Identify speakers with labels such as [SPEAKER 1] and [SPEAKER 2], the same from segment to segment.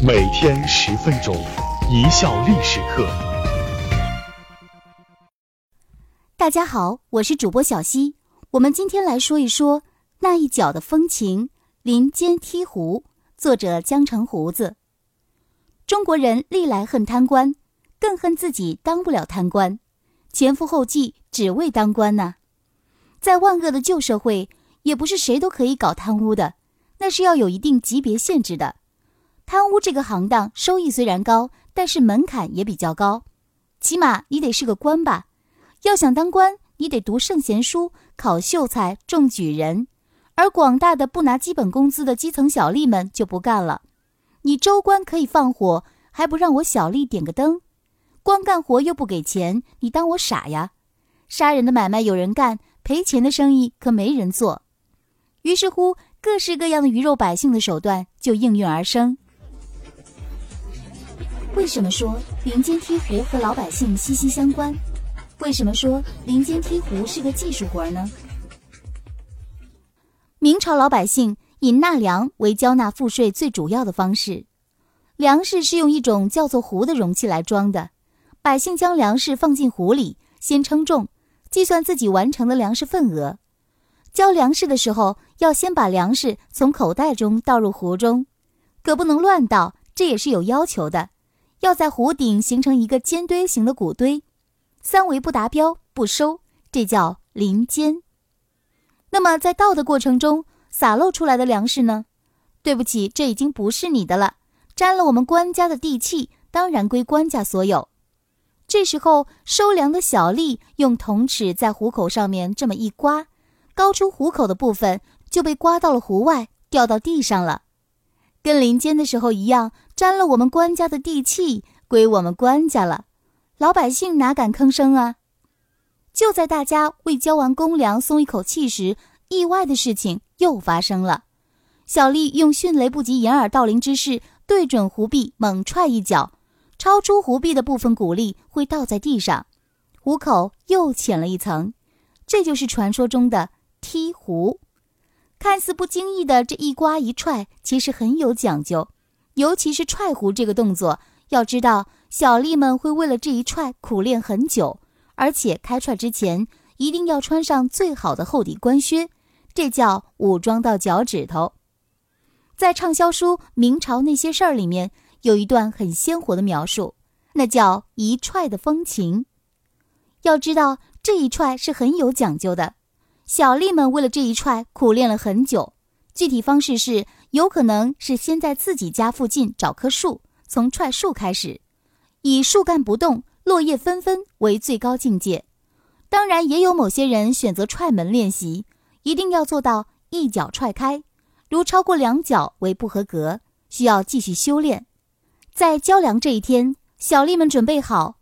[SPEAKER 1] 每天十分钟，一笑历史课。
[SPEAKER 2] 大家好，我是主播小溪。我们今天来说一说那一角的风情——林间梯湖。作者江城胡子。中国人历来恨贪官，更恨自己当不了贪官，前赴后继只为当官呢。在万恶的旧社会，也不是谁都可以搞贪污的，那是要有一定级别限制的。贪污这个行当收益虽然高，但是门槛也比较高，起码你得是个官吧。要想当官，你得读圣贤书，考秀才，中举人。而广大的不拿基本工资的基层小吏们就不干了。你州官可以放火，还不让我小吏点个灯？光干活又不给钱，你当我傻呀？杀人的买卖有人干，赔钱的生意可没人做。于是乎，各式各样的鱼肉百姓的手段就应运而生。为什么说林间梯湖和老百姓息息相关？为什么说林间梯湖是个技术活呢？明朝老百姓以纳粮为交纳赋税最主要的方式，粮食是用一种叫做壶的容器来装的，百姓将粮食放进壶里，先称重，计算自己完成的粮食份额。交粮食的时候，要先把粮食从口袋中倒入壶中，可不能乱倒，这也是有要求的。要在湖顶形成一个尖堆形的谷堆，三围不达标不收，这叫林间。那么在倒的过程中洒漏出来的粮食呢？对不起，这已经不是你的了，沾了我们官家的地气，当然归官家所有。这时候收粮的小吏用铜尺在壶口上面这么一刮，高出壶口的部分就被刮到了湖外，掉到地上了。跟林间的时候一样，沾了我们官家的地气，归我们官家了。老百姓哪敢吭声啊？就在大家为交完公粮松一口气时，意外的事情又发生了。小丽用迅雷不及掩耳盗铃之势，对准湖壁猛踹一脚，超出湖壁的部分谷粒会倒在地上，湖口又浅了一层。这就是传说中的踢湖。看似不经意的这一刮一踹，其实很有讲究。尤其是踹壶这个动作，要知道小吏们会为了这一踹苦练很久，而且开踹之前一定要穿上最好的厚底官靴，这叫武装到脚趾头。在畅销书《明朝那些事儿》里面有一段很鲜活的描述，那叫一踹的风情。要知道这一踹是很有讲究的。小吏们为了这一踹苦练了很久，具体方式是有可能是先在自己家附近找棵树，从踹树开始，以树干不动、落叶纷纷为最高境界。当然，也有某些人选择踹门练习，一定要做到一脚踹开，如超过两脚为不合格，需要继续修炼。在交粮这一天，小吏们准备好，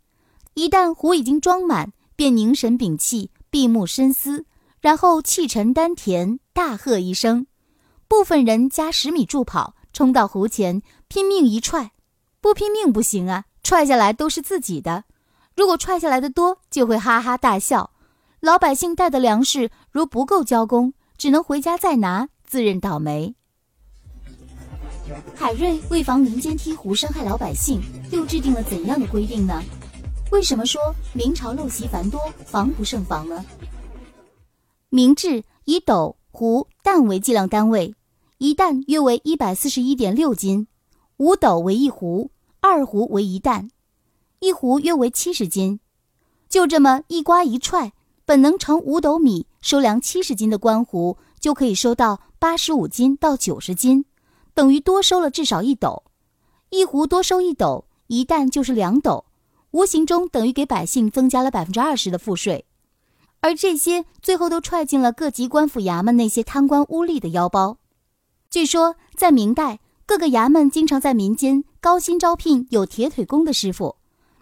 [SPEAKER 2] 一旦壶已经装满，便凝神屏气，闭目深思。然后气沉丹田，大喝一声，部分人加十米助跑，冲到湖前，拼命一踹，不拼命不行啊！踹下来都是自己的，如果踹下来的多，就会哈哈大笑。老百姓带的粮食如不够交工，只能回家再拿，自认倒霉。海瑞为防民间踢湖伤害老百姓，又制定了怎样的规定呢？为什么说明朝陋习繁多，防不胜防呢？明制以斗、壶、担为计量单位，一担约为一百四十一点六斤，五斗为一壶，二壶为一担，一壶约为七十斤。就这么一刮一踹，本能盛五斗米、收粮七十斤的官壶，就可以收到八十五斤到九十斤，等于多收了至少一斗。一壶多收一斗，一担就是两斗，无形中等于给百姓增加了百分之二十的赋税。而这些最后都踹进了各级官府衙门那些贪官污吏的腰包。据说在明代，各个衙门经常在民间高薪招聘有铁腿功的师傅，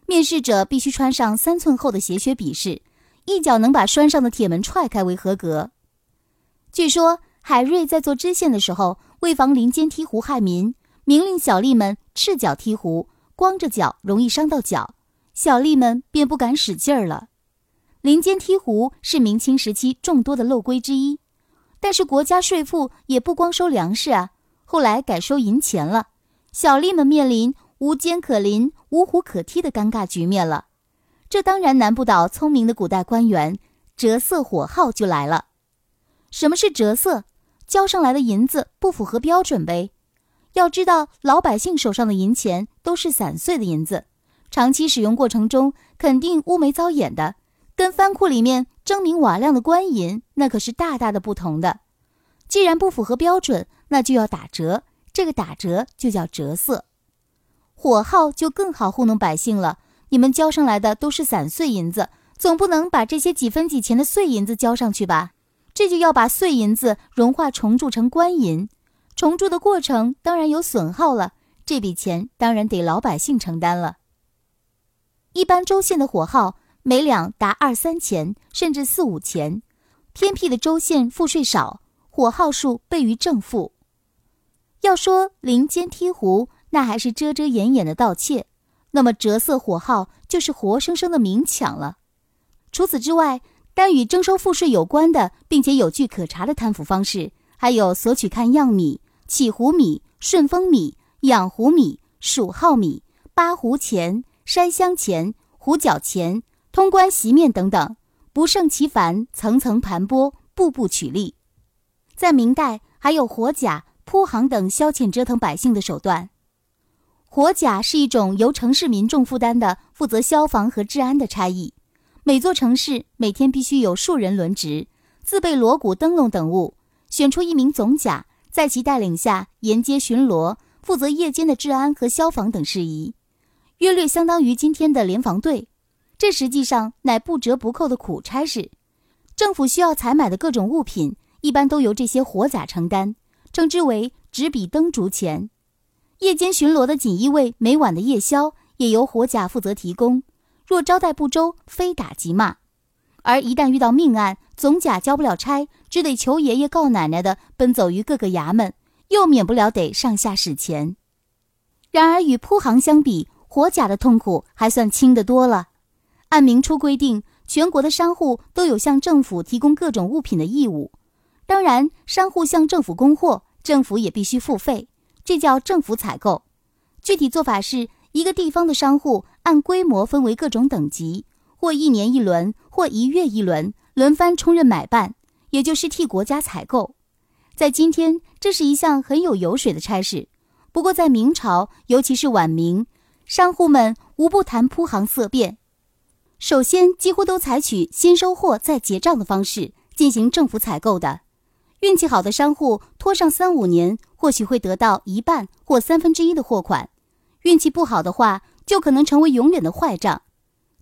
[SPEAKER 2] 面试者必须穿上三寸厚的鞋靴笔试，一脚能把拴上的铁门踹开为合格。据说海瑞在做知县的时候，为防林间踢壶害民，明令小吏们赤脚踢壶，光着脚容易伤到脚，小吏们便不敢使劲儿了。林间梯湖是明清时期众多的漏规之一，但是国家税赋也不光收粮食啊，后来改收银钱了。小吏们面临无坚可临、无虎可踢的尴尬局面了。这当然难不倒聪明的古代官员，折色火耗就来了。什么是折色？交上来的银子不符合标准呗。要知道，老百姓手上的银钱都是散碎的银子，长期使用过程中肯定乌眉遭眼的，跟藩库里面锃明瓦亮的官银那可是大大的不同的。既然不符合标准，那就要打折，这个打折就叫折色。火耗就更好糊弄百姓了。你们交上来的都是散碎银子，总不能把这些几分几钱的碎银子交上去吧？这就要把碎银子融化重铸成官银，重铸的过程当然有损耗了，这笔钱当然得老百姓承担了。一般州县的火耗每两达二三钱，甚至四五钱；偏僻的州县赋税少，火耗数倍于正负。要说林间梯湖，那还是遮遮掩掩的盗窃。那么折色火耗就是活生生的明抢了。除此之外，单与征收赋税有关的，并且有据可查的贪腐方式，还有索取看样米、起湖米、顺风米、养湖米、数号米、八湖钱、山乡钱、胡角钱、通关席面等等，不胜其烦，层层盘剥，步步取利。在明代，还有火甲、铺行等消遣折腾百姓的手段。火甲是一种由城市民众负担的负责消防和治安的差役，每座城市每天必须有数人轮值，自备锣鼓、灯笼等物，选出一名总甲，在其带领下沿街巡逻，负责夜间的治安和消防等事宜，约略相当于今天的联防队。这实际上乃不折不扣的苦差事。政府需要采买的各种物品，一般都由这些火甲承担，称之为纸笔灯烛钱。夜间巡逻的锦衣卫，每晚的夜宵也由火甲负责提供。若招待不周，非打即骂。而一旦遇到命案，总甲交不了差，只得求爷爷告奶奶的奔走于各个衙门，又免不了得上下使钱。然而与铺行相比，火甲的痛苦还算轻得多了。按明初规定，全国的商户都有向政府提供各种物品的义务。当然，商户向政府供货，政府也必须付费。这叫政府采购，具体做法是一个地方的商户按规模分为各种等级，或一年一轮，或一月一轮，轮番充任买办，也就是替国家采购。在今天，这是一项很有油水的差事。不过在明朝，尤其是晚明，商户们无不谈铺行色变。首先，几乎都采取先收货再结账的方式进行政府采购的。运气好的商户拖上三五年，或许会得到一半或三分之一的货款；运气不好的话，就可能成为永远的坏账。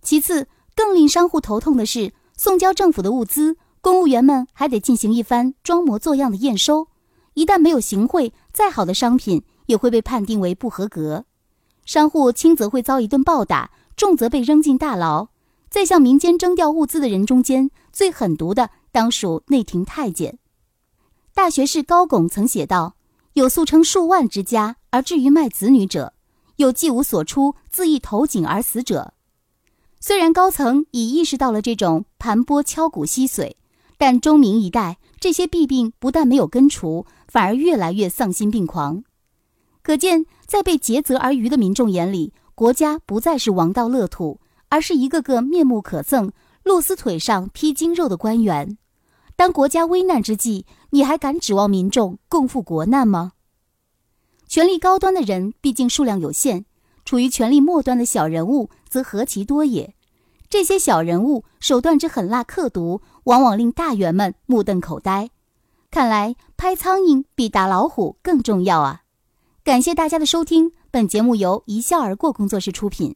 [SPEAKER 2] 其次，更令商户头痛的是，送交政府的物资，公务员们还得进行一番装模作样的验收。一旦没有行贿，再好的商品也会被判定为不合格。商户轻则会遭一顿暴打，重则被扔进大牢。在向民间征调物资的人中间，最狠毒的当属内廷太监。大学士高拱曾写道：“有素称数万之家而至于卖子女者，有既无所出，自缢投井而死者。”虽然高层已意识到了这种盘剥敲骨吸髓，但中明一代这些弊病不但没有根除，反而越来越丧心病狂。可见，在被劫泽而渔的民众眼里，国家不再是王道乐土，而是一个个面目可憎、露丝腿上披筋肉的官员。当国家危难之际，你还敢指望民众共赴国难吗？权力高端的人毕竟数量有限，处于权力末端的小人物则何其多也。这些小人物手段之狠辣刻毒，往往令大员们目瞪口呆。看来拍苍蝇比打老虎更重要啊！感谢大家的收听，本节目由一笑而过工作室出品。